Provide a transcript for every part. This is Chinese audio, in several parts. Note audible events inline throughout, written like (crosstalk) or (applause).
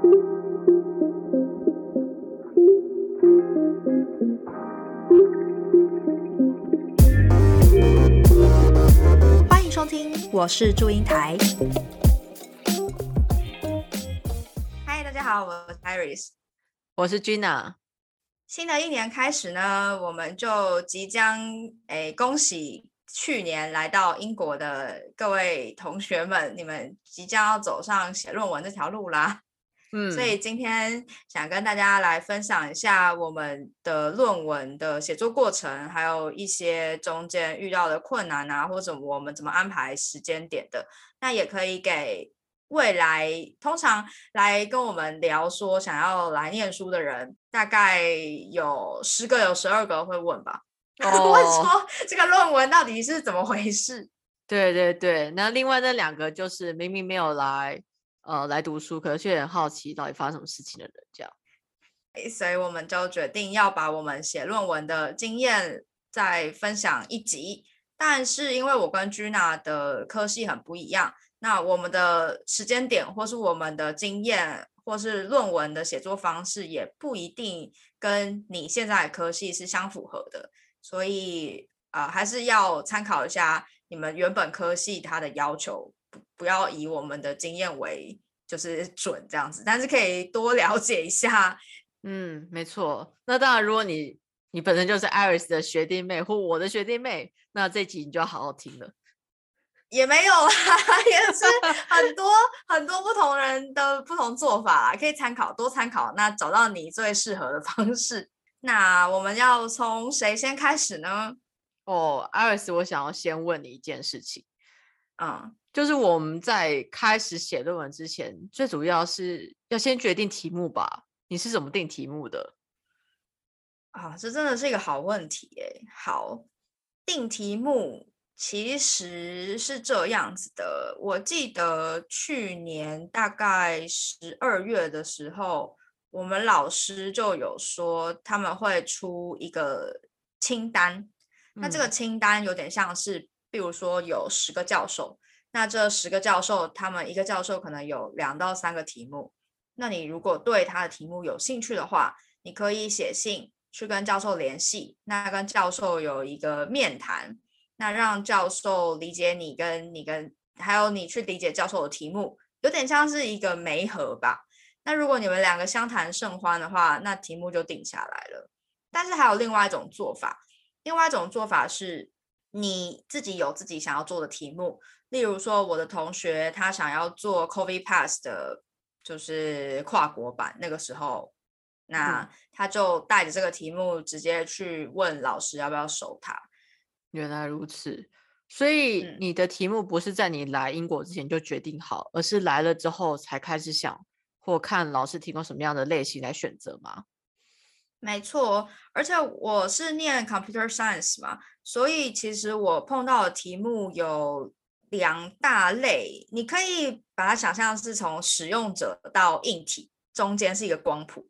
欢迎收听，我是祝英台。嗨，大家好，我是 Iris，我是 Gina。新的一年开始呢，我们就即将诶，恭喜去年来到英国的各位同学们，你们即将要走上写论文这条路啦。嗯，所以今天想跟大家来分享一下我们的论文的写作过程，还有一些中间遇到的困难啊，或者我们怎么安排时间点的。那也可以给。未来通常来跟我们聊说想要来念书的人，大概有十个有十二个会问吧，(laughs) 问说这个论文到底是怎么回事？对对对，那另外那两个就是明明没有来呃来读书，可是却很好奇到底发生什么事情的人，这样。所以我们就决定要把我们写论文的经验再分享一集，但是因为我跟 Gina 的科系很不一样。那我们的时间点，或是我们的经验，或是论文的写作方式，也不一定跟你现在的科系是相符合的，所以啊，还是要参考一下你们原本科系它的要求，不不要以我们的经验为就是准这样子，但是可以多了解一下。嗯，没错。那当然，如果你你本身就是 Iris 的学弟妹或我的学弟妹，那这集你就要好好听了。也没有啦，(laughs) 也是很多很多不同人的不同做法，可以参考多参考，那找到你最适合的方式。那我们要从谁先开始呢？哦，艾瑞斯，我想要先问你一件事情，嗯，就是我们在开始写论文之前，最主要是要先决定题目吧？你是怎么定题目的？啊，这真的是一个好问题诶。好，定题目。其实是这样子的，我记得去年大概十二月的时候，我们老师就有说他们会出一个清单。那这个清单有点像是，比如说有十个教授，那这十个教授他们一个教授可能有两到三个题目。那你如果对他的题目有兴趣的话，你可以写信去跟教授联系，那跟教授有一个面谈。那让教授理解你，跟你跟还有你去理解教授的题目，有点像是一个媒合吧。那如果你们两个相谈甚欢的话，那题目就定下来了。但是还有另外一种做法，另外一种做法是你自己有自己想要做的题目。例如说，我的同学他想要做 COVID Pass 的，就是跨国版。那个时候，那他就带着这个题目直接去问老师要不要收他。原来如此，所以你的题目不是在你来英国之前就决定好，而是来了之后才开始想或看老师提供什么样的类型来选择吗？没错，而且我是念 computer science 嘛，所以其实我碰到的题目有两大类，你可以把它想象是从使用者到硬体中间是一个光谱，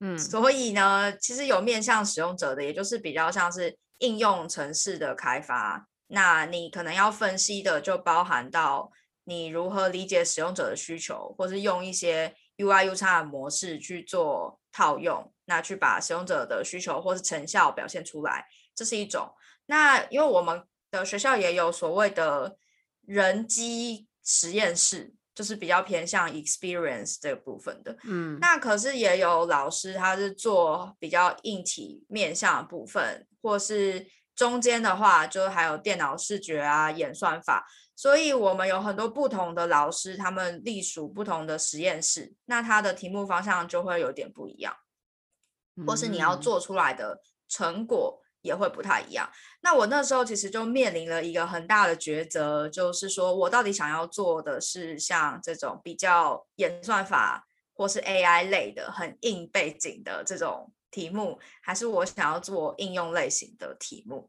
嗯，所以呢，其实有面向使用者的，也就是比较像是。应用城市的开发，那你可能要分析的就包含到你如何理解使用者的需求，或是用一些 UI、U 叉的模式去做套用，那去把使用者的需求或是成效表现出来，这是一种。那因为我们的学校也有所谓的人机实验室，就是比较偏向 experience 这个部分的。嗯，那可是也有老师他是做比较硬体面向的部分。或是中间的话，就还有电脑视觉啊、演算法，所以我们有很多不同的老师，他们隶属不同的实验室，那他的题目方向就会有点不一样，或是你要做出来的成果也会不太一样。那我那时候其实就面临了一个很大的抉择，就是说我到底想要做的是像这种比较演算法或是 AI 类的很硬背景的这种。题目还是我想要做应用类型的题目，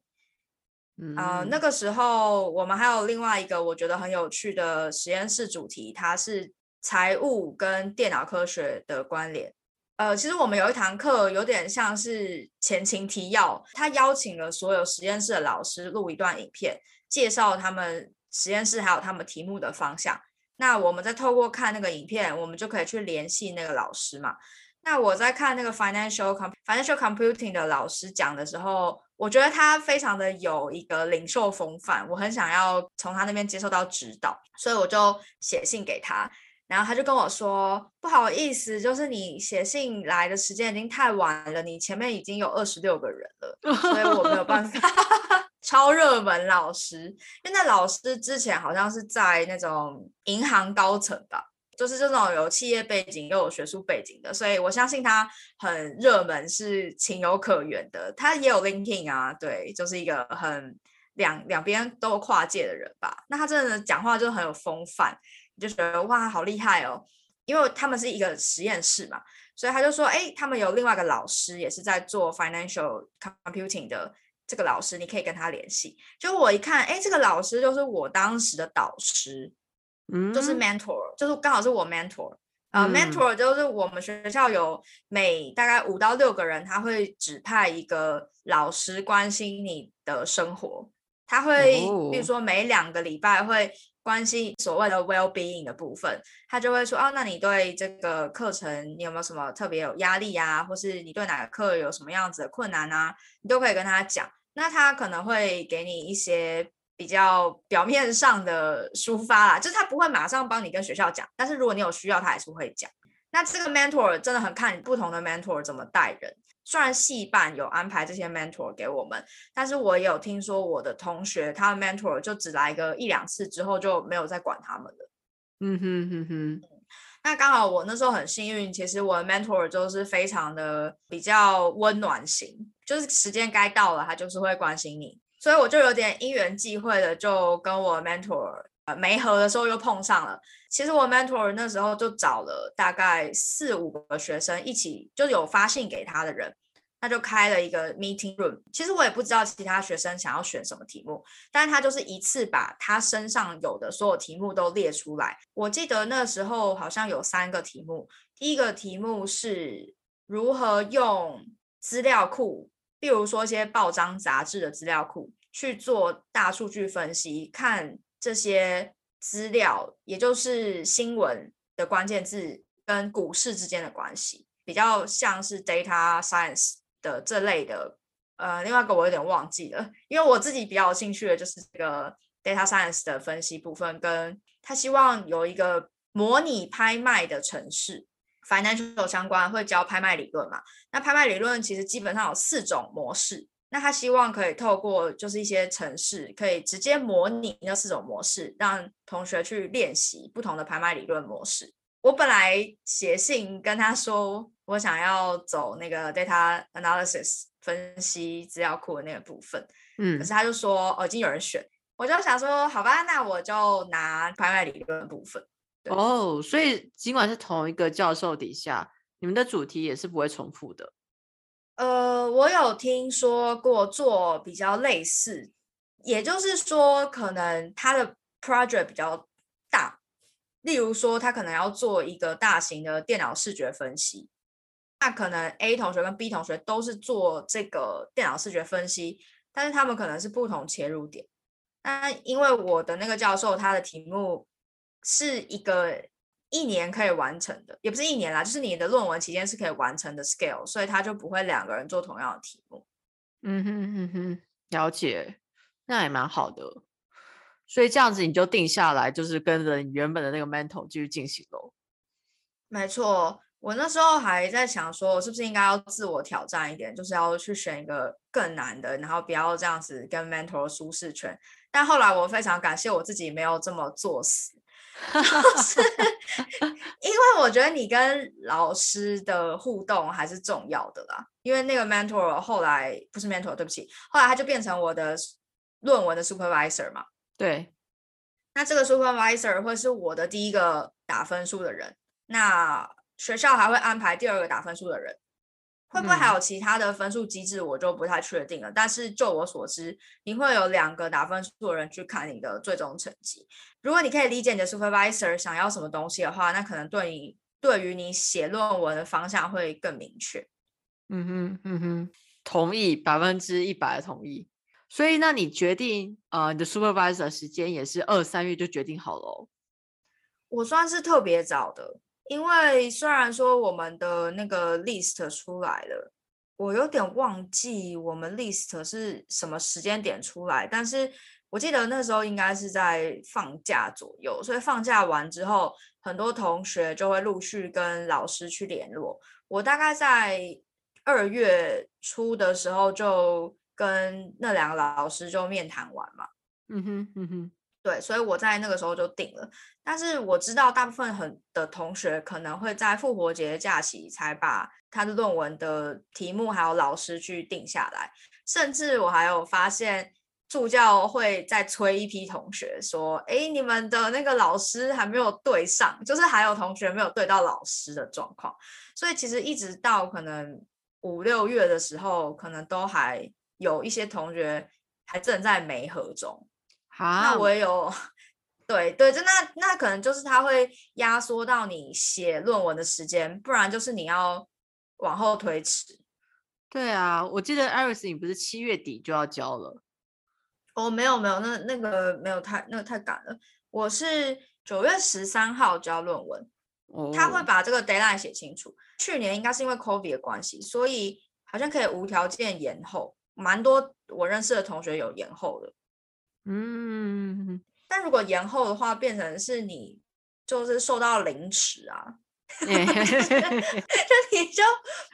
嗯，那个时候我们还有另外一个我觉得很有趣的实验室主题，它是财务跟电脑科学的关联。呃，其实我们有一堂课有点像是前情提要，他邀请了所有实验室的老师录一段影片，介绍他们实验室还有他们题目的方向。那我们再透过看那个影片，我们就可以去联系那个老师嘛。那我在看那个 financial financial computing 的老师讲的时候，我觉得他非常的有一个领袖风范，我很想要从他那边接受到指导，所以我就写信给他。然后他就跟我说：“不好意思，就是你写信来的时间已经太晚了，你前面已经有二十六个人了，所以我没有办法。(laughs) 超热门老师，因为那老师之前好像是在那种银行高层吧，就是这种有企业背景又有学术背景的，所以我相信他很热门是情有可原的。他也有 LinkedIn 啊，对，就是一个很两两边都跨界的人吧。那他真的讲话就很有风范。”就觉得哇，好厉害哦！因为他们是一个实验室嘛，所以他就说，哎，他们有另外一个老师也是在做 financial computing 的这个老师，你可以跟他联系。就我一看，哎，这个老师就是我当时的导师，嗯，就是 mentor，就是刚好是我 mentor。呃，mentor 就是我们学校有每大概五到六个人，他会指派一个老师关心你的生活，他会比如说每两个礼拜会。关心所谓的 well being 的部分，他就会说哦，那你对这个课程你有没有什么特别有压力啊？或是你对哪个课有什么样子的困难啊？你都可以跟他讲。那他可能会给你一些比较表面上的抒发啦，就是他不会马上帮你跟学校讲，但是如果你有需要，他还是会讲。那这个 mentor 真的很看不同的 mentor 怎么带人。虽然系办有安排这些 mentor 给我们，但是我也有听说我的同学，他的 mentor 就只来个一两次之后就没有再管他们了。嗯哼哼哼。那刚好我那时候很幸运，其实我的 mentor 就是非常的比较温暖型，就是时间该到了，他就是会关心你，所以我就有点因缘际会的就跟我 mentor 呃没合的时候又碰上了。其实我 mentor 那时候就找了大概四五个学生一起，就有发信给他的人。他就开了一个 meeting room，其实我也不知道其他学生想要选什么题目，但是他就是一次把他身上有的所有题目都列出来。我记得那时候好像有三个题目，第一个题目是如何用资料库，比如说一些报章杂志的资料库去做大数据分析，看这些资料，也就是新闻的关键字跟股市之间的关系，比较像是 data science。的这类的，呃，另外一个我有点忘记了，因为我自己比较有兴趣的就是这个 data science 的分析部分，跟他希望有一个模拟拍卖的城市，financial 相关会教拍卖理论嘛？那拍卖理论其实基本上有四种模式，那他希望可以透过就是一些城市，可以直接模拟那四种模式，让同学去练习不同的拍卖理论模式。我本来写信跟他说，我想要走那个 data analysis 分析资料库的那个部分，嗯，可是他就说哦，已经有人选，我就想说，好吧，那我就拿拍卖理论部分。哦，所以尽管是同一个教授底下，你们的主题也是不会重复的。呃，我有听说过做比较类似，也就是说，可能他的 project 比较大。例如说，他可能要做一个大型的电脑视觉分析，那可能 A 同学跟 B 同学都是做这个电脑视觉分析，但是他们可能是不同切入点。那因为我的那个教授他的题目是一个一年可以完成的，也不是一年啦，就是你的论文期间是可以完成的 scale，所以他就不会两个人做同样的题目。嗯哼哼哼，了解，那也蛮好的。所以这样子你就定下来，就是跟着你原本的那个 mental 继续进行喽。没错，我那时候还在想说，我是不是应该要自我挑战一点，就是要去选一个更难的，然后不要这样子跟 mental 舒适圈。但后来我非常感谢我自己没有这么作死，(laughs) 是因为我觉得你跟老师的互动还是重要的啦。因为那个 mentor 后来不是 mentor，对不起，后来他就变成我的论文的 supervisor 嘛。对，那这个 supervisor 会是我的第一个打分数的人。那学校还会安排第二个打分数的人，会不会还有其他的分数机制，我就不太确定了。但是就我所知，你会有两个打分数的人去看你的最终成绩。如果你可以理解你的 supervisor 想要什么东西的话，那可能对你对于你写论文的方向会更明确。嗯哼，嗯哼，同意，百分之一百的同意。所以，那你决定呃，你的 supervisor 时间也是二三月就决定好了。我算是特别早的，因为虽然说我们的那个 list 出来了，我有点忘记我们 list 是什么时间点出来，但是我记得那时候应该是在放假左右，所以放假完之后，很多同学就会陆续跟老师去联络。我大概在二月初的时候就跟那两个老师就面谈完嘛。嗯哼，嗯哼。对，所以我在那个时候就定了。但是我知道大部分很的同学可能会在复活节假期才把他的论文的题目还有老师去定下来。甚至我还有发现助教会再催一批同学说：“哎，你们的那个老师还没有对上，就是还有同学没有对到老师的状况。”所以其实一直到可能五六月的时候，可能都还有一些同学还正在没合中。那我也有，对对，就那那可能就是他会压缩到你写论文的时间，不然就是你要往后推迟。对啊，我记得 Iris 你不是七月底就要交了？哦，没有没有，那那个没有太那个太赶了。我是九月十三号交论文，他会把这个 deadline 写清楚。去年应该是因为 COVID 的关系，所以好像可以无条件延后，蛮多我认识的同学有延后的。嗯，但如果延后的话，变成是你就是受到凌迟啊，(laughs) 就 (laughs) 你就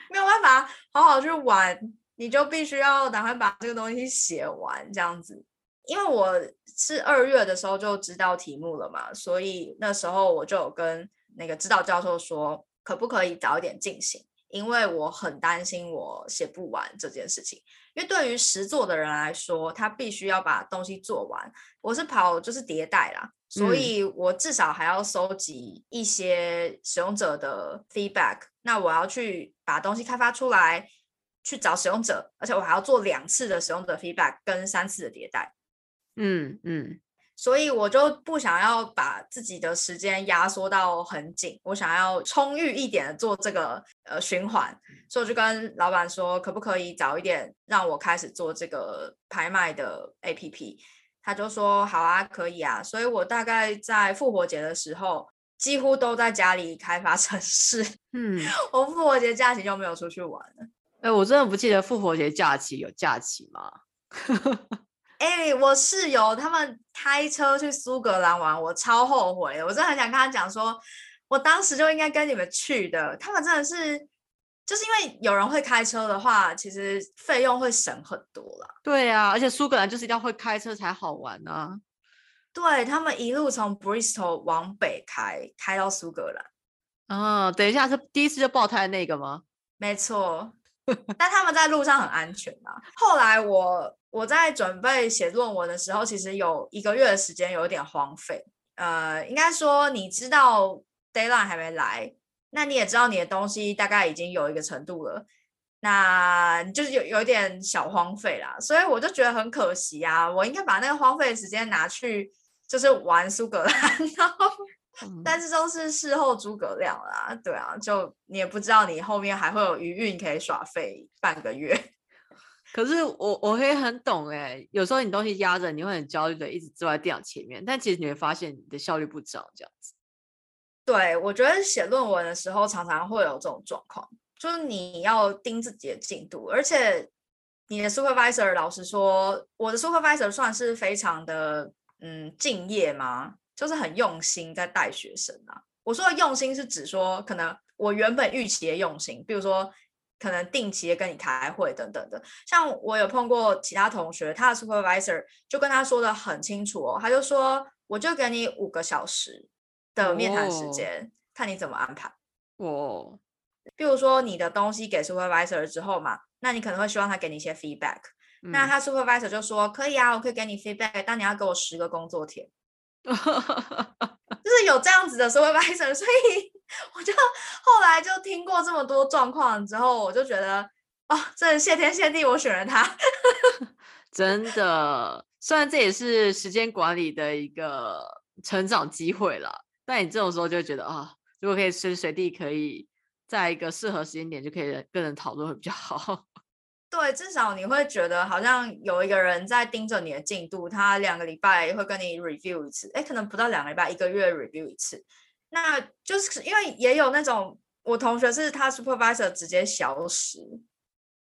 没有办法好好去玩，你就必须要赶快把这个东西写完这样子。因为我是二月的时候就知道题目了嘛，所以那时候我就有跟那个指导教授说，可不可以早一点进行。因为我很担心我写不完这件事情，因为对于实作的人来说，他必须要把东西做完。我是跑就是迭代啦，所以我至少还要收集一些使用者的 feedback。那我要去把东西开发出来，去找使用者，而且我还要做两次的使用者 feedback 跟三次的迭代。嗯嗯。所以我就不想要把自己的时间压缩到很紧，我想要充裕一点的做这个呃循环，所以我就跟老板说，可不可以早一点让我开始做这个拍卖的 APP？他就说好啊，可以啊。所以我大概在复活节的时候，几乎都在家里开发城市。嗯，(laughs) 我复活节假期就没有出去玩了。哎，我真的不记得复活节假期有假期吗？哎，我室友他们开车去苏格兰玩，我超后悔。我真的很想跟他讲说，我当时就应该跟你们去的。他们真的是，就是因为有人会开车的话，其实费用会省很多了。对啊，而且苏格兰就是一定要会开车才好玩啊。对他们一路从 Bristol 往北开，开到苏格兰。啊，等一下是第一次就爆胎那个吗？没错，(laughs) 但他们在路上很安全啊。后来我。我在准备写论文的时候，其实有一个月的时间有点荒废。呃，应该说你知道 deadline 还没来，那你也知道你的东西大概已经有一个程度了，那就是有有点小荒废啦。所以我就觉得很可惜啊，我应该把那个荒废的时间拿去就是玩苏格兰，(laughs) 然后但是都是事后诸葛亮啦。对啊，就你也不知道你后面还会有余韵可以耍废半个月。(laughs) 可是我我可以很懂哎，有时候你东西压着，你会很焦虑的，一直坐在电脑前面，但其实你会发现你的效率不涨这样子。对，我觉得写论文的时候常常会有这种状况，就是你要盯自己的进度，而且你的 supervisor 老实说，我的 supervisor 算是非常的嗯敬业吗？就是很用心在带学生啊。我说的用心是指说，可能我原本预期的用心，比如说。可能定期的跟你开会等等的，像我有碰过其他同学，他的 supervisor 就跟他说的很清楚哦，他就说我就给你五个小时的面谈时间，看你怎么安排。哦，比如说你的东西给 supervisor 之后嘛，那你可能会希望他给你一些 feedback，那他 supervisor 就说可以啊，我可以给你 feedback，但你要给我十个工作天。(laughs) 就是有这样子的 supervisor，所以 (laughs) 我就后来就听过这么多状况之后，我就觉得啊，真的谢天谢地，我选了他。(laughs) 真的，虽然这也是时间管理的一个成长机会了，但你这种时候就觉得啊，如果可以随时随地可以在一个适合时间点就可以跟人讨论会比较好。对，至少你会觉得好像有一个人在盯着你的进度，他两个礼拜会跟你 review 一次，哎，可能不到两个礼拜，一个月 review 一次，那就是因为也有那种我同学是他 supervisor 直接消失，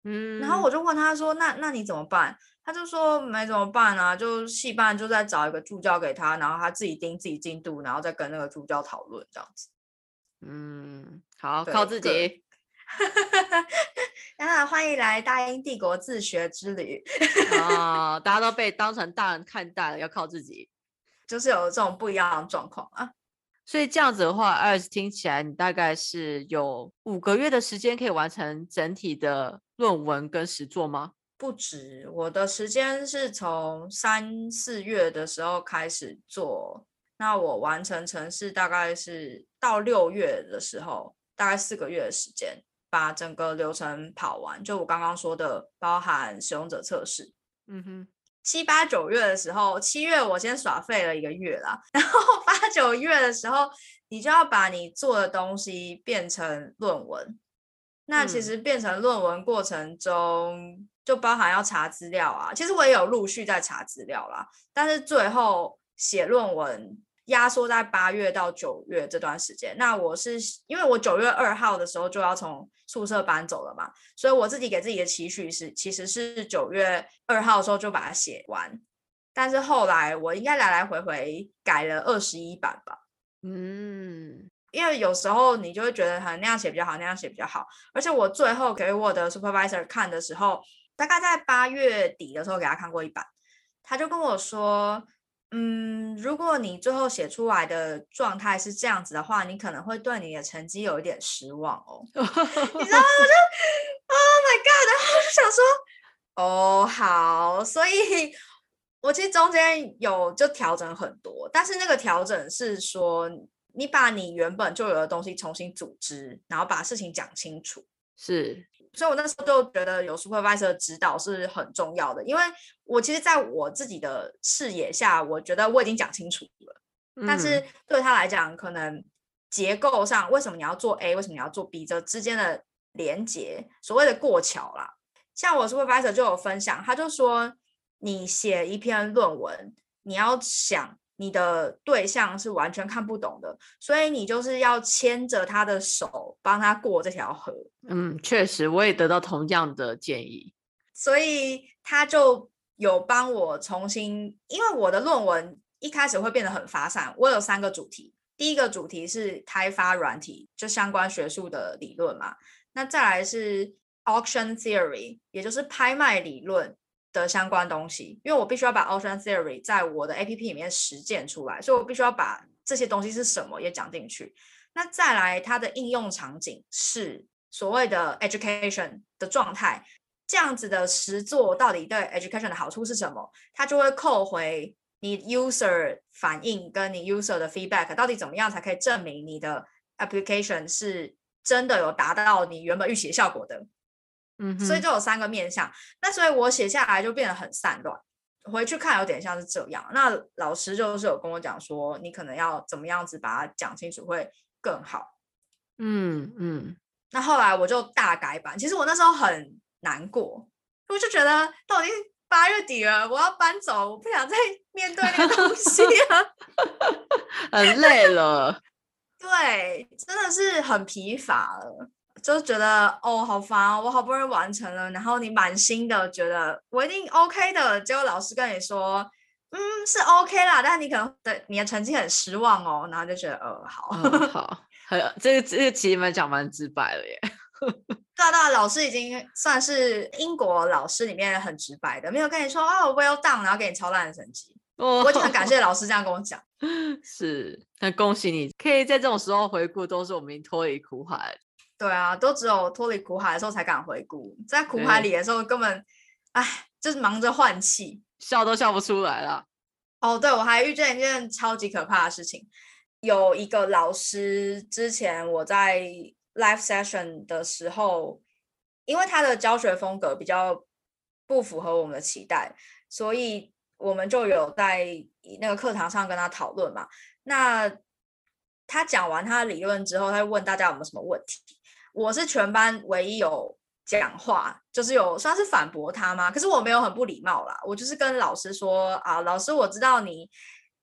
嗯，然后我就问他说：“那那你怎么办？”他就说：“没怎么办啊，就戏班就在找一个助教给他，然后他自己盯自己进度，然后再跟那个助教讨论这样子。”嗯，好，靠自己。(laughs) 那欢迎来大英帝国自学之旅啊！(laughs) 大家都被当成大人看待了，要靠自己，就是有这种不一样的状况啊。所以这样子的话，艾斯听起来你大概是有五个月的时间可以完成整体的论文跟实作吗？不止，我的时间是从三四月的时候开始做，那我完成程式大概是到六月的时候，大概四个月的时间。把整个流程跑完，就我刚刚说的，包含使用者测试。嗯哼，七八九月的时候，七月我先耍废了一个月啦，(laughs) 然后八九月的时候，你就要把你做的东西变成论文。那其实变成论文过程中，就包含要查资料啊。其实我也有陆续在查资料啦，但是最后写论文。压缩在八月到九月这段时间，那我是因为我九月二号的时候就要从宿舍搬走了嘛，所以我自己给自己的期许是，其实是九月二号的时候就把它写完，但是后来我应该来来回回改了二十一版吧。嗯，因为有时候你就会觉得很那样写比较好，那样写比较好，而且我最后给我的 supervisor 看的时候，大概在八月底的时候给他看过一版，他就跟我说。嗯，如果你最后写出来的状态是这样子的话，你可能会对你的成绩有一点失望哦。(laughs) 你知道吗？我就 Oh my God！然后我就想说，哦，好，所以我其实中间有就调整很多，但是那个调整是说，你把你原本就有的东西重新组织，然后把事情讲清楚，是。所以，我那时候就觉得有 supervisor 的指导是很重要的，因为我其实在我自己的视野下，我觉得我已经讲清楚了，但是对他来讲，可能结构上为什么你要做 A，为什么你要做 B，这之间的连接，所谓的过桥啦。像我 supervisor 就有分享，他就说，你写一篇论文，你要想。你的对象是完全看不懂的，所以你就是要牵着他的手，帮他过这条河。嗯，确实，我也得到同样的建议，所以他就有帮我重新，因为我的论文一开始会变得很发散。我有三个主题，第一个主题是开发软体，就相关学术的理论嘛。那再来是 auction theory，也就是拍卖理论。的相关东西，因为我必须要把 Ocean Theory 在我的 A P P 里面实践出来，所以我必须要把这些东西是什么也讲进去。那再来，它的应用场景是所谓的 Education 的状态，这样子的实作到底对 Education 的好处是什么？它就会扣回你 User 反应跟你 User 的 Feedback，到底怎么样才可以证明你的 Application 是真的有达到你原本预期的效果的？嗯，所以就有三个面向，那所以我写下来就变得很散乱，回去看有点像是这样。那老师就是有跟我讲说，你可能要怎么样子把它讲清楚会更好。嗯嗯。那后来我就大改版，其实我那时候很难过，我就觉得都已经八月底了，我要搬走，我不想再 (laughs) 面对那个东西了，(laughs) 很累了。(laughs) 对，真的是很疲乏了。就觉得哦，好烦哦，我好不容易完成了，然后你满心的觉得我一定 OK 的，结果老师跟你说，嗯，是 OK 啦，但是你可能对你的成绩很失望哦，然后就觉得呃，好好，这个这个其实蛮讲蛮直白了耶。对啊，对老师已经算是英国老师里面很直白的，没有跟你说哦，Well done，然后给你超烂的成绩。我就很感谢老师这样跟我讲。是，那恭喜你，可以在这种时候回顾，都是我们脱离苦海。对啊，都只有脱离苦海的时候才敢回顾，在苦海里的时候根本，哎，就是忙着换气，笑都笑不出来了。哦，对，我还遇见一件超级可怕的事情，有一个老师之前我在 live session 的时候，因为他的教学风格比较不符合我们的期待，所以我们就有在那个课堂上跟他讨论嘛。那他讲完他的理论之后，他就问大家有没有什么问题。我是全班唯一有讲话，就是有算是反驳他吗？可是我没有很不礼貌啦，我就是跟老师说啊，老师我知道你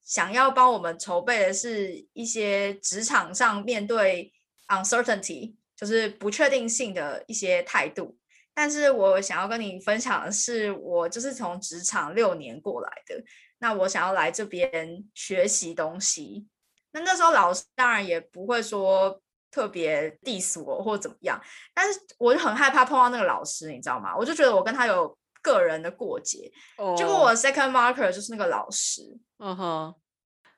想要帮我们筹备的是一些职场上面对 uncertainty，就是不确定性的一些态度。但是我想要跟你分享的是，我就是从职场六年过来的，那我想要来这边学习东西。那那时候老师当然也不会说特别 diss 我或怎么样，但是我就很害怕碰到那个老师，你知道吗？我就觉得我跟他有。个人的过节，结果我 second marker 就是那个老师，嗯哼，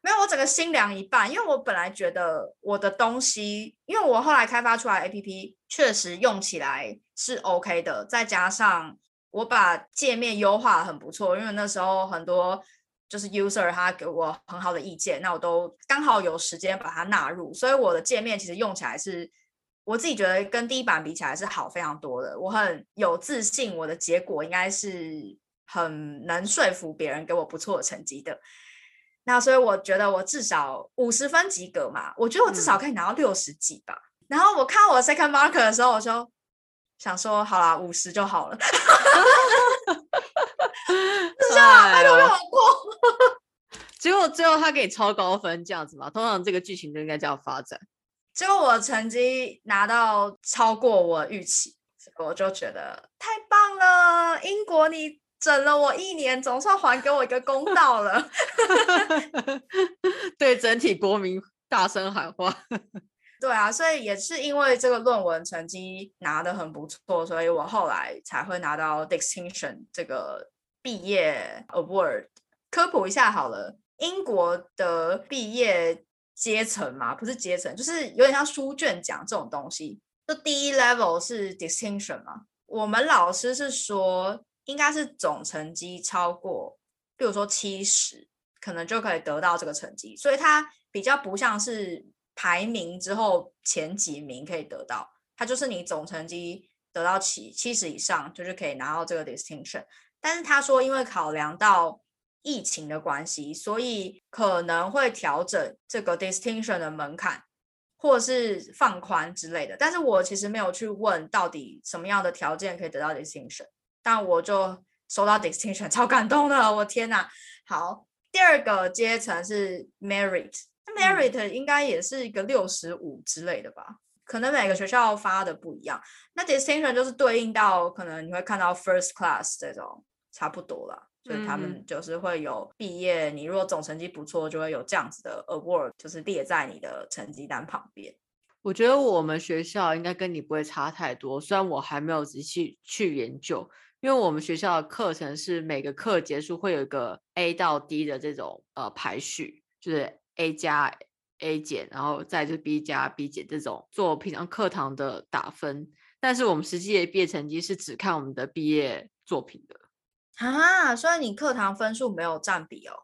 没有，我整个心凉一半，因为我本来觉得我的东西，因为我后来开发出来 A P P 确实用起来是 O K 的，再加上我把界面优化很不错，因为那时候很多就是 user 他给我很好的意见，那我都刚好有时间把它纳入，所以我的界面其实用起来是。我自己觉得跟第一版比起来是好非常多的，我很有自信，我的结果应该是很能说服别人给我不错的成绩的。那所以我觉得我至少五十分及格嘛，我觉得我至少可以拿到六十几吧。然后我看我 second marker 的时候，我就想说，好啦，五十就好了。(laughs) (laughs) 是啊，拜托让我过。(laughs) 结果最后他给你超高分这样子嘛？通常这个剧情就应该这样发展。结果我成绩拿到超过我预期，我就觉得太棒了！英国，你整了我一年，总算还给我一个公道了。对整体国民大声喊话。对啊，所以也是因为这个论文成绩拿的很不错，所以我后来才会拿到 distinction 这个毕业 award。科普一下好了，英国的毕业。阶层嘛，不是阶层，就是有点像书卷奖这种东西。就第一 level 是 distinction 嘛，我们老师是说应该是总成绩超过，比如说七十，可能就可以得到这个成绩。所以它比较不像是排名之后前几名可以得到，它就是你总成绩得到七七十以上，就是可以拿到这个 distinction。但是他说，因为考量到疫情的关系，所以可能会调整这个 distinction 的门槛，或是放宽之类的。但是我其实没有去问到底什么样的条件可以得到 distinction，但我就收到 distinction，(laughs) 超感动的，我天哪！好，第二个阶层是 merit merit，merit 应该也是一个六十五之类的吧？可能每个学校发的不一样。那 distinction 就是对应到可能你会看到 first class 这种，差不多了。所以他们就是会有毕业，你如果总成绩不错，就会有这样子的 award，就是列在你的成绩单旁边。我觉得我们学校应该跟你不会差太多，虽然我还没有仔细去研究，因为我们学校的课程是每个课结束会有一个 A 到 D 的这种呃排序，就是 A 加 A 减，然后再就是 B 加 B 减这种做平常课堂的打分。但是我们实际的毕业成绩是只看我们的毕业作品的。啊，所以你课堂分数没有占比哦，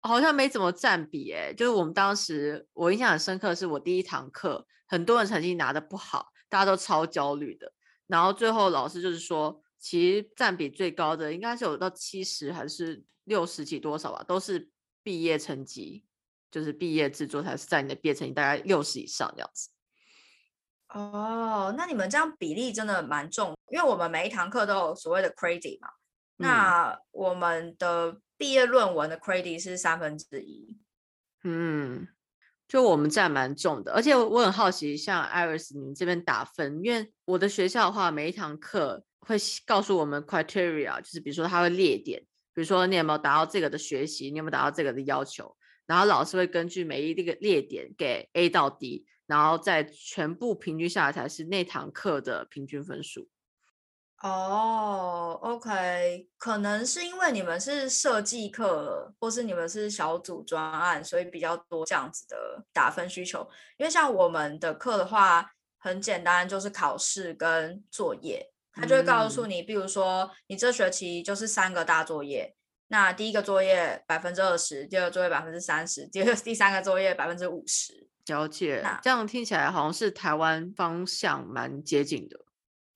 好像没怎么占比诶。就是我们当时我印象很深刻，是我第一堂课，很多人成绩拿的不好，大家都超焦虑的。然后最后老师就是说，其实占比最高的应该是有到七十还是六十几多少吧，都是毕业成绩，就是毕业制作才是在你的毕业成绩大概六十以上这样子。哦，那你们这样比例真的蛮重，因为我们每一堂课都有所谓的 credit 嘛。那我们的毕业论文的 credit 是三分之一，嗯，就我们占蛮重的，而且我很好奇，像 Iris 你们这边打分，因为我的学校的话，每一堂课会告诉我们 criteria，就是比如说他会列点，比如说你有没有达到这个的学习，你有没有达到这个的要求，然后老师会根据每一个列点给 A 到 D，然后再全部平均下来才是那堂课的平均分数。哦，OK，可能是因为你们是设计课，或是你们是小组专案，所以比较多这样子的打分需求。因为像我们的课的话，很简单，就是考试跟作业，他就会告诉你，比如说你这学期就是三个大作业，那第一个作业百分之二十，第二个作业百分之三十，第二第三个作业百分之五十。了解，这样听起来好像是台湾方向蛮接近的。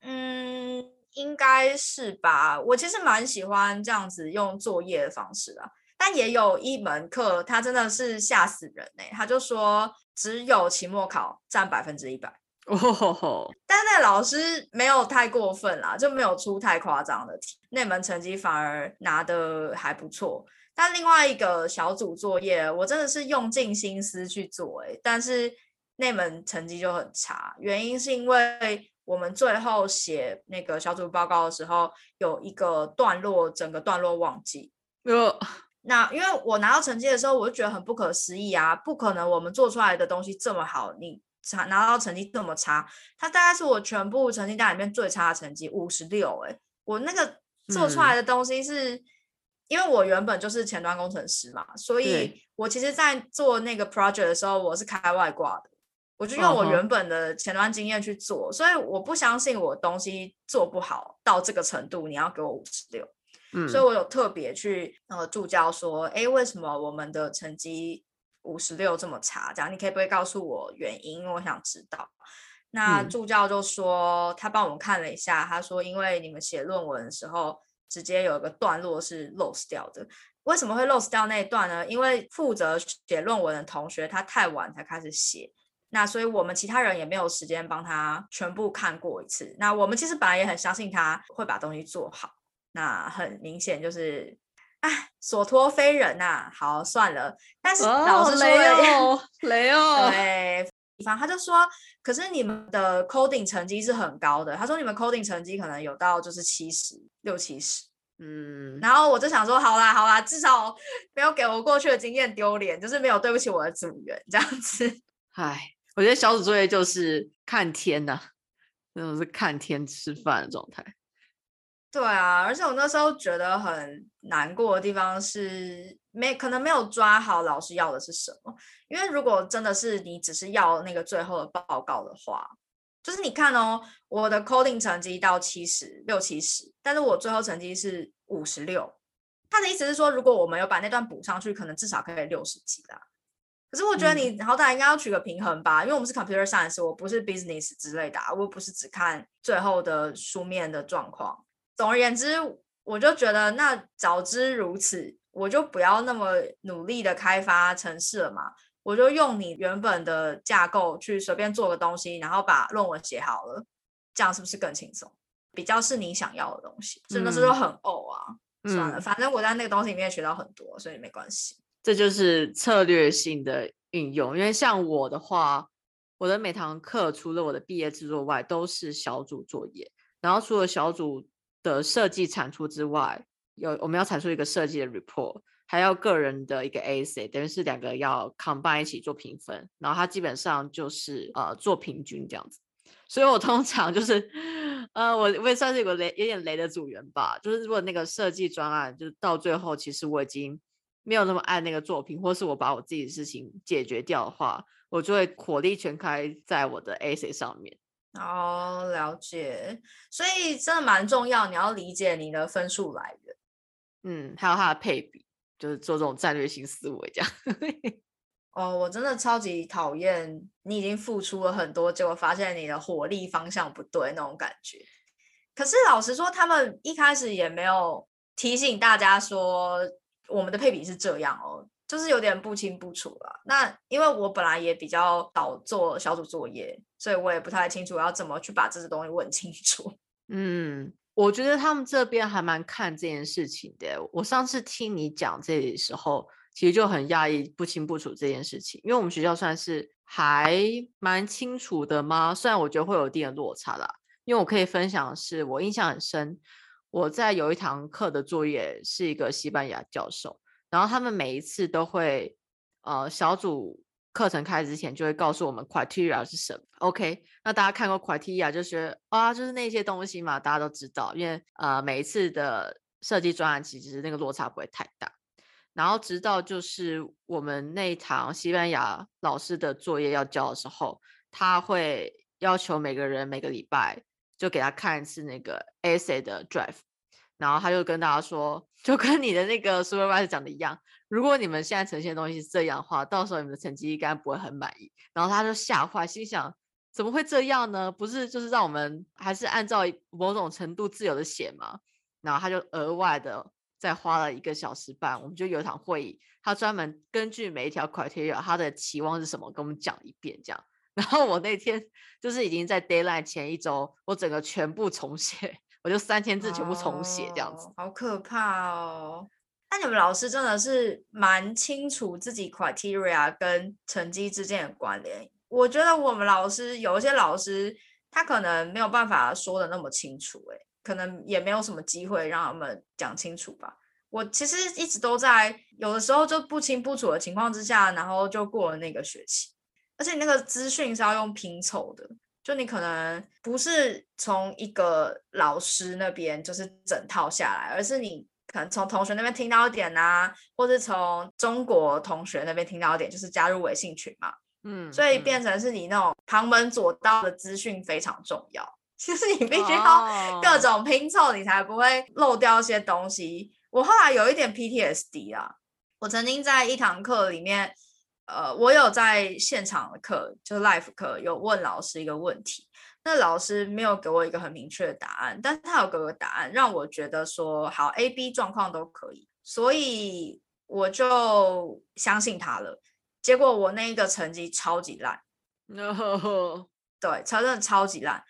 嗯。应该是吧，我其实蛮喜欢这样子用作业的方式的。但也有一门课，他真的是吓死人哎，他就说只有期末考占百分之一百哦吼吼，但那老师没有太过分啦，就没有出太夸张的题，那门成绩反而拿的还不错。但另外一个小组作业，我真的是用尽心思去做，哎，但是那门成绩就很差。原因是因为我们最后写那个小组报告的时候，有一个段落，整个段落忘记。呃，那因为我拿到成绩的时候，我就觉得很不可思议啊，不可能我们做出来的东西这么好，你拿拿到成绩这么差。它大概是我全部成绩单里面最差的成绩，五十六。哎，我那个做出来的东西是。因为我原本就是前端工程师嘛，所以我其实，在做那个 project 的时候，我是开外挂的，我就用我原本的前端经验去做，所以我不相信我东西做不好到这个程度，你要给我五十六，嗯，所以我有特别去呃助教说，哎，为什么我们的成绩五十六这么差？这样你可以不可以告诉我原因？因为我想知道。那助教就说，他帮我们看了一下，他说，因为你们写论文的时候。直接有一个段落是 lose 掉的，为什么会 lose 掉那一段呢？因为负责写论文的同学他太晚才开始写，那所以我们其他人也没有时间帮他全部看过一次。那我们其实本来也很相信他会把东西做好，那很明显就是，哎，所托非人呐。好，算了。但是老师说的 (laughs) 雷哦，对。比方他就说，可是你们的 coding 成绩是很高的。他说你们 coding 成绩可能有到就是七十六七十，嗯。然后我就想说，好啦好啦，至少没有给我过去的经验丢脸，就是没有对不起我的组员这样子。(laughs) 唉，我觉得小组作业就是看天呐，那种是看天吃饭的状态。对啊，而且我那时候觉得很难过的地方是，没可能没有抓好老师要的是什么。因为如果真的是你只是要那个最后的报告的话，就是你看哦，我的 coding 成绩到七十六七十，但是我最后成绩是五十六。他的意思是说，如果我们有把那段补上去，可能至少可以六十几啦。可是我觉得你好歹应该要取个平衡吧，因为我们是 computer science，我不是 business 之类的，我不是只看最后的书面的状况。总而言之，我就觉得那早知如此，我就不要那么努力的开发城市了嘛，我就用你原本的架构去随便做个东西，然后把论文写好了，这样是不是更轻松？比较是你想要的东西，真的是很呕啊！算了，反正我在那个东西里面学到很多，所以没关系。这就是策略性的运用，因为像我的话，我的每堂课除了我的毕业制作外，都是小组作业，然后除了小组。的设计产出之外，有我们要产出一个设计的 report，还要个人的一个 AC，等于是两个要 combine 一起做评分，然后它基本上就是呃做平均这样子。所以我通常就是 (laughs) 呃我我也算是有个雷有点雷的组员吧，就是如果那个设计专案就是到最后其实我已经没有那么爱那个作品，或是我把我自己的事情解决掉的话，我就会火力全开在我的 AC 上面。哦，了解，所以真的蛮重要，你要理解你的分数来源，嗯，还有它的配比，就是做这种战略性思维这样。(laughs) 哦，我真的超级讨厌你已经付出了很多，结果发现你的火力方向不对那种感觉。可是老实说，他们一开始也没有提醒大家说我们的配比是这样哦。就是有点不清不楚了。那因为我本来也比较早做小组作业，所以我也不太清楚要怎么去把这些东西问清楚。(laughs) 嗯，我觉得他们这边还蛮看这件事情的。我上次听你讲这里时候，其实就很压抑不清不楚这件事情。因为我们学校算是还蛮清楚的吗？虽然我觉得会有一定的落差啦。因为我可以分享的是，我印象很深，我在有一堂课的作业是一个西班牙教授。然后他们每一次都会，呃，小组课程开始之前就会告诉我们 criteria 是什么。OK，那大家看过 criteria 就觉得啊，就是那些东西嘛，大家都知道。因为呃，每一次的设计专案其实那个落差不会太大。然后直到就是我们那一堂西班牙老师的作业要交的时候，他会要求每个人每个礼拜就给他看一次那个 essay 的 drive。然后他就跟大家说，就跟你的那个 supervisor 讲的一样，如果你们现在呈现的东西是这样的话，到时候你们的成绩应该不会很满意。然后他就吓坏，心想怎么会这样呢？不是就是让我们还是按照某种程度自由的写吗？然后他就额外的再花了一个小时半，我们就有一场会议，他专门根据每一条 criteria 他的期望是什么，跟我们讲一遍这样。(laughs) 然后我那天就是已经在 deadline 前一周，我整个全部重写。我就三千字全部重写这样子，好可怕哦！那你们老师真的是蛮清楚自己 criteria 跟成绩之间的关联。我觉得我们老师有一些老师，他可能没有办法说的那么清楚，诶，可能也没有什么机会让他们讲清楚吧。我其实一直都在有的时候就不清不楚的情况之下，然后就过了那个学期。而且你那个资讯是要用拼凑的，就你可能不是从一个老师那边就是整套下来，而是你。可能从同学那边听到一点呐，或是从中国同学那边听到一点，就是加入微信群嘛。嗯，所以变成是你那种旁门左道的资讯非常重要。其实你必须要各种拼凑，你才不会漏掉一些东西。我后来有一点 PTSD 啊，我曾经在一堂课里面，呃，我有在现场的课，就是 live 课，有问老师一个问题。那老师没有给我一个很明确的答案，但是他有给我答案，让我觉得说好 A、B 状况都可以，所以我就相信他了。结果我那一个成绩超级烂，(laughs) 对，真的超级烂。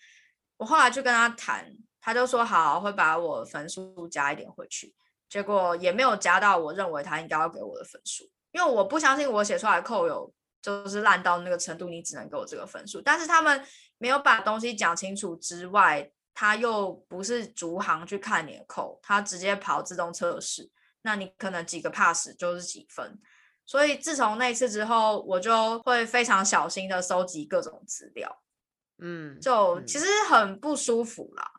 我后来就跟他谈，他就说好会把我分数加一点回去，结果也没有加到我认为他应该要给我的分数，因为我不相信我写出来的扣有就是烂到那个程度，你只能给我这个分数。但是他们。没有把东西讲清楚之外，他又不是逐行去看你的扣，他直接跑自动测试，那你可能几个 pass 就是几分。所以自从那次之后，我就会非常小心的收集各种资料，嗯，就其实很不舒服啦，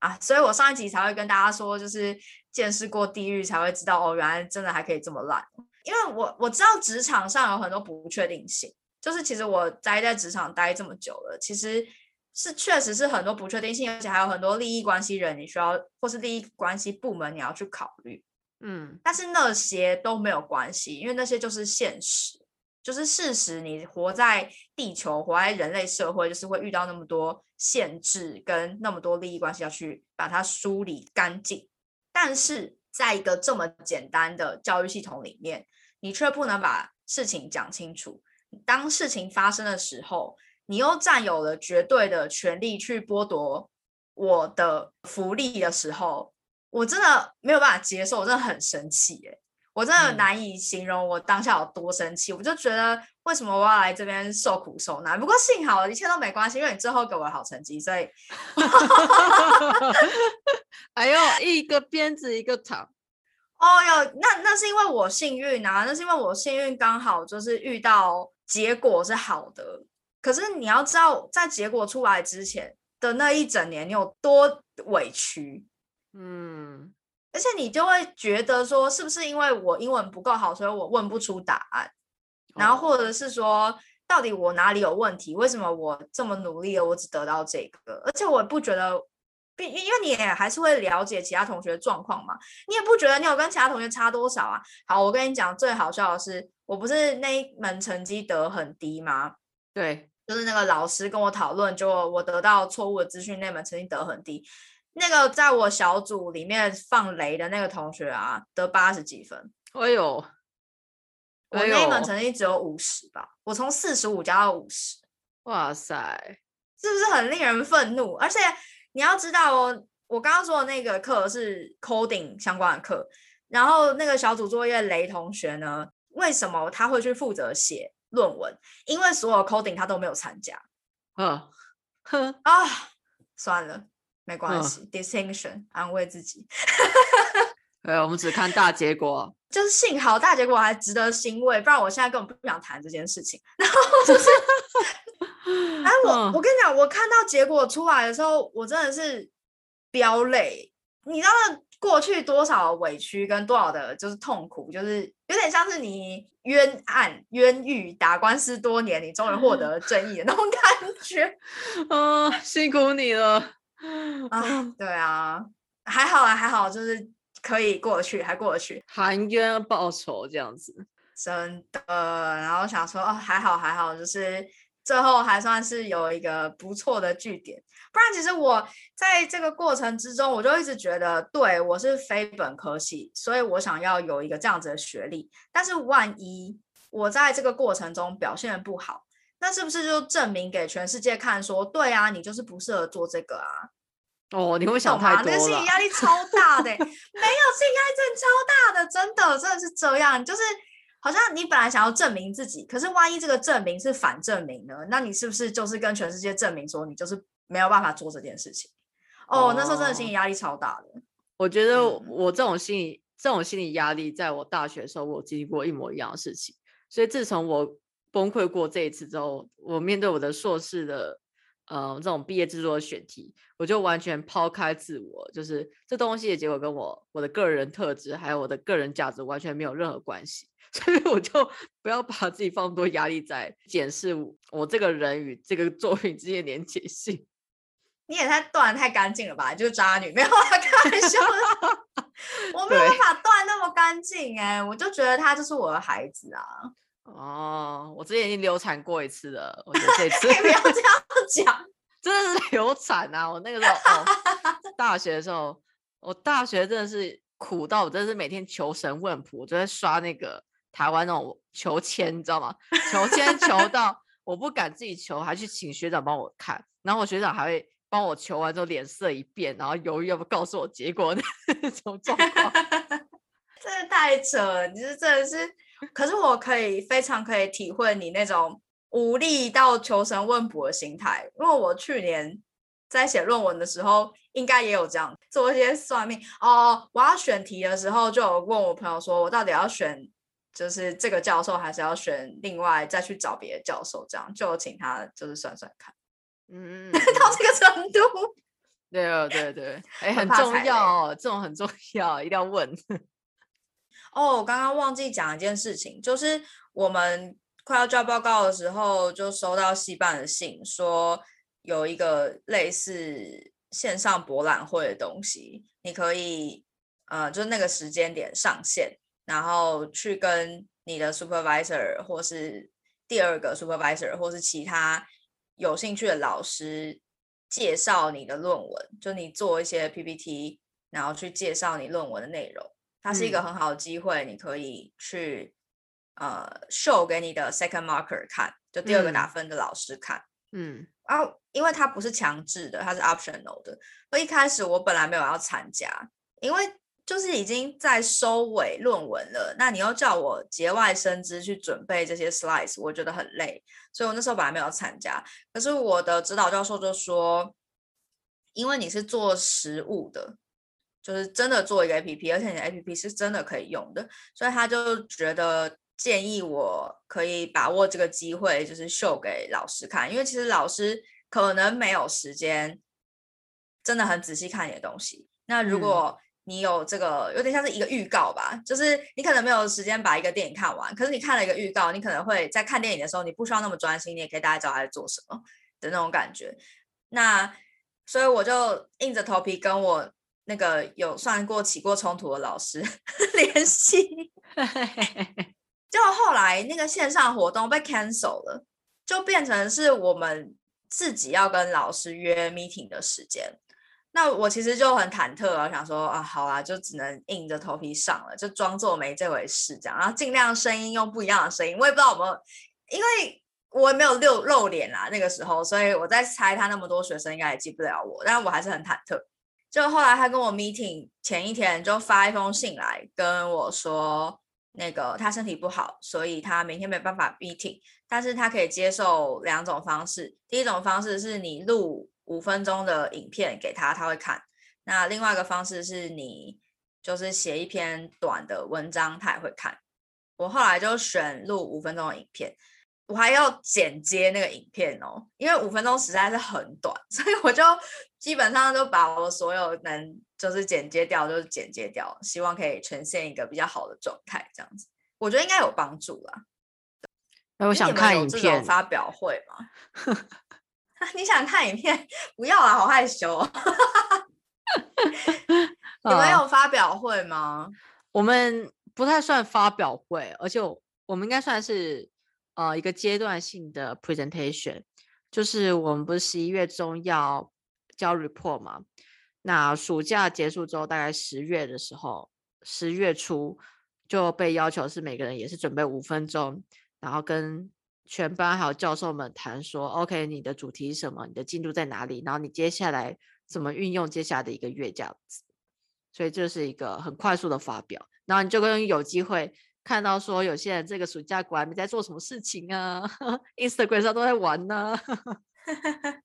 啊，所以我上一集才会跟大家说，就是见识过地狱才会知道，哦，原来真的还可以这么烂，因为我我知道职场上有很多不确定性。就是其实我待在职场待这么久了，其实是确实是很多不确定性，而且还有很多利益关系人，你需要或是利益关系部门你要去考虑，嗯，但是那些都没有关系，因为那些就是现实，就是事实。你活在地球，活在人类社会，就是会遇到那么多限制跟那么多利益关系要去把它梳理干净。但是在一个这么简单的教育系统里面，你却不能把事情讲清楚。当事情发生的时候，你又占有了绝对的权利去剥夺我的福利的时候，我真的没有办法接受，我真的很生气，耶！我真的难以形容我当下有多生气。我就觉得，为什么我要来这边受苦受难？不过幸好一切都没关系，因为你最后给我好成绩，所以，(laughs) 哎呦，一个鞭子一个糖。哦哟，那那是因为我幸运啊，那是因为我幸运刚好就是遇到。结果是好的，可是你要知道，在结果出来之前的那一整年，你有多委屈，嗯，而且你就会觉得说，是不是因为我英文不够好，所以我问不出答案，然后或者是说，到底我哪里有问题？为什么我这么努力了，我只得到这个？而且我不觉得，并因为你也还是会了解其他同学的状况嘛，你也不觉得你有跟其他同学差多少啊？好，我跟你讲，最好笑的是。我不是那一门成绩得很低吗？对，就是那个老师跟我讨论，就我得到错误的资讯，那门成绩得很低。那个在我小组里面放雷的那个同学啊，得八十几分。哎呦，我那一门成绩只有五十吧？我从四十五加到五十。哇塞，是不是很令人愤怒？而且你要知道哦，我刚刚说的那个课是 coding 相关的课，然后那个小组作业雷同学呢？为什么他会去负责写论文？因为所有 coding 他都没有参加。嗯，哼啊，算了，没关系，distinction，安慰自己。(laughs) 对，我们只看大结果。就是幸好大结果还值得欣慰，不然我现在根本不想谈这件事情。(laughs) 然后就是，(laughs) 哎，我我跟你讲，我看到结果出来的时候，我真的是飙泪。你知道过去多少委屈跟多少的就是痛苦，就是有点像是你冤案冤狱打官司多年，你终于获得正义的那种感觉。嗯，(laughs) 辛苦你了。啊，对啊，还好啊，还好，就是可以过去，还过得去，含冤报仇这样子。真的，然后想说，哦，还好，还好，就是。最后还算是有一个不错的据点，不然其实我在这个过程之中，我就一直觉得，对我是非本科系，所以我想要有一个这样子的学历。但是万一我在这个过程中表现的不好，那是不是就证明给全世界看，说对啊，你就是不适合做这个啊？哦，你会想太多了。那个心理压力超大的，(laughs) 没有心理压力真的超大的，真的真的是这样，就是好像你本来想要证明自己，可是万一这个证明是反证明呢？那你是不是就是跟全世界证明说你就是没有办法做这件事情？哦，那时候真的心理压力超大的。我觉得我这种心理这种心理压力，在我大学的时候我经历过一模一样的事情，所以自从我崩溃过这一次之后，我面对我的硕士的。呃，这种毕业制作的选题，我就完全抛开自我，就是这东西的结果跟我我的个人特质还有我的个人价值完全没有任何关系，(laughs) 所以我就不要把自己放多压力在检视我这个人与这个作品之间的连结性。你也太断的太干净了吧？就是渣女，没有开玩笑的，(laughs) 我没有办法断那么干净哎，我就觉得他就是我的孩子啊。哦，我之前已经流产过一次了，我觉得这次 (laughs) 不要这样讲，(laughs) 真的是流产啊！我那个时候哦，(laughs) 大学的时候，我大学真的是苦到我真的是每天求神问卜，我就在刷那个台湾那种求签，你知道吗？求签求到我不敢自己求，还去请学长帮我看，然后我学长还会帮我求完之后脸色一变，然后犹豫要不告诉我结果那种状况，真的太扯了！你是真的是。可是我可以非常可以体会你那种无力到求神问卜的心态，因为我去年在写论文的时候，应该也有这样做一些算命哦。我要选题的时候，就有问我朋友说，我到底要选就是这个教授，还是要选另外再去找别的教授？这样就请他就是算算看，嗯，(laughs) 到这个程度，对哦，对对，哎，很重要哦，这种很重要，一定要问。哦，我刚刚忘记讲一件事情，就是我们快要交报告的时候，就收到戏办的信，说有一个类似线上博览会的东西，你可以，呃，就是那个时间点上线，然后去跟你的 supervisor 或是第二个 supervisor 或是其他有兴趣的老师介绍你的论文，就你做一些 PPT，然后去介绍你论文的内容。它是一个很好的机会，你可以去呃 show 给你的 second marker 看，就第二个打分的老师看。嗯，然后因为它不是强制的，它是 optional 的。所以一开始我本来没有要参加，因为就是已经在收尾论文了，那你又叫我节外生枝去准备这些 slides，我觉得很累，所以我那时候本来没有参加。可是我的指导教授就说，因为你是做实物的。就是真的做一个 A P P，而且你的 A P P 是真的可以用的，所以他就觉得建议我可以把握这个机会，就是秀给老师看，因为其实老师可能没有时间，真的很仔细看你的东西。那如果你有这个，有点像是一个预告吧，就是你可能没有时间把一个电影看完，可是你看了一个预告，你可能会在看电影的时候，你不需要那么专心，你也可以大概知道他在做什么的那种感觉。那所以我就硬着头皮跟我。那个有算过起过冲突的老师 (laughs) 联系，就后来那个线上活动被 cancel 了，就变成是我们自己要跟老师约 meeting 的时间。那我其实就很忐忑啊，想说啊，好啊，就只能硬着头皮上了，就装作没这回事这样，然后尽量声音用不一样的声音。我也不知道有没有，因为我也没有露露脸啦那个时候，所以我在猜他那么多学生应该也记不了我，但是我还是很忐忑。就后来他跟我 meeting 前一天就发一封信来跟我说，那个他身体不好，所以他明天没办法 meeting，但是他可以接受两种方式。第一种方式是你录五分钟的影片给他，他会看；那另外一个方式是你就是写一篇短的文章，他也会看。我后来就选录五分钟的影片。我还要剪接那个影片哦，因为五分钟实在是很短，(laughs) 所以我就基本上都把我所有能就是剪接掉，就是剪接掉，希望可以呈现一个比较好的状态，这样子，我觉得应该有帮助啦。那我想看影片发表会吗？(laughs) (laughs) 你想看影片？不要啦，好害羞。你们有发表会吗？我们不太算发表会，而且我们应该算是。呃，一个阶段性的 presentation，就是我们不是十一月中要交 report 嘛？那暑假结束之后，大概十月的时候，十月初就被要求是每个人也是准备五分钟，然后跟全班还有教授们谈说，OK，你的主题是什么？你的进度在哪里？然后你接下来怎么运用接下来的一个月这样子。所以这是一个很快速的发表，然后你就跟有机会看到说，有些人这个暑假果然没在做什么事情啊，(laughs) Instagram 上都在玩呢。(laughs)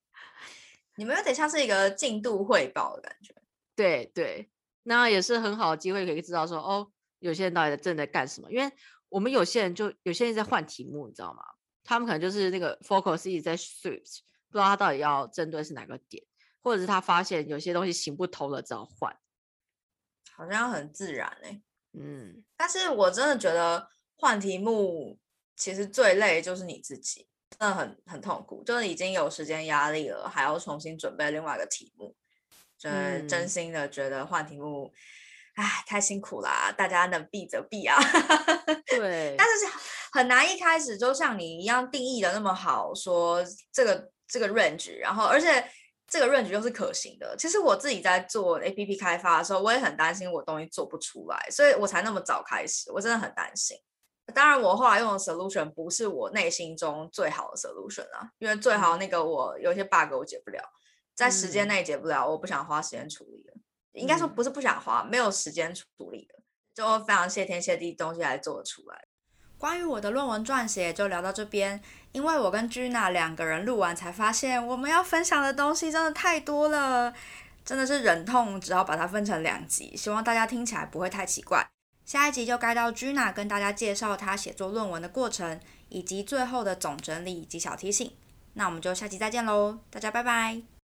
你们有点像是一个进度汇报的感觉。对对，那也是很好的机会可以知道说，哦，有些人到底正在干什么？因为我们有些人就有些人在换题目，你知道吗？他们可能就是那个 focus 一直在 switch，不知道他到底要针对是哪个点，或者是他发现有些东西行不通了，只好换。好像很自然哎，嗯，但是我真的觉得换题目其实最累就是你自己，真的很很痛苦，就是已经有时间压力了，还要重新准备另外一个题目，真真心的觉得换题目，哎，太辛苦啦！大家能避则避啊，(laughs) 对，但是很难一开始就像你一样定义的那么好，说这个这个 range，然后而且。这个 range 又是可行的。其实我自己在做 A P P 开发的时候，我也很担心我东西做不出来，所以我才那么早开始。我真的很担心。当然，我后来用的 solution 不是我内心中最好的 solution 啊，因为最好那个我有些 bug 我解不了，在时间内解不了，我不想花时间处理的。应该说不是不想花，没有时间处理的，就非常谢天谢地东西还做得出来。关于我的论文撰写就聊到这边，因为我跟 Gina 两个人录完才发现，我们要分享的东西真的太多了，真的是忍痛只好把它分成两集，希望大家听起来不会太奇怪。下一集就该到 Gina 跟大家介绍她写作论文的过程，以及最后的总整理以及小提醒。那我们就下期再见喽，大家拜拜。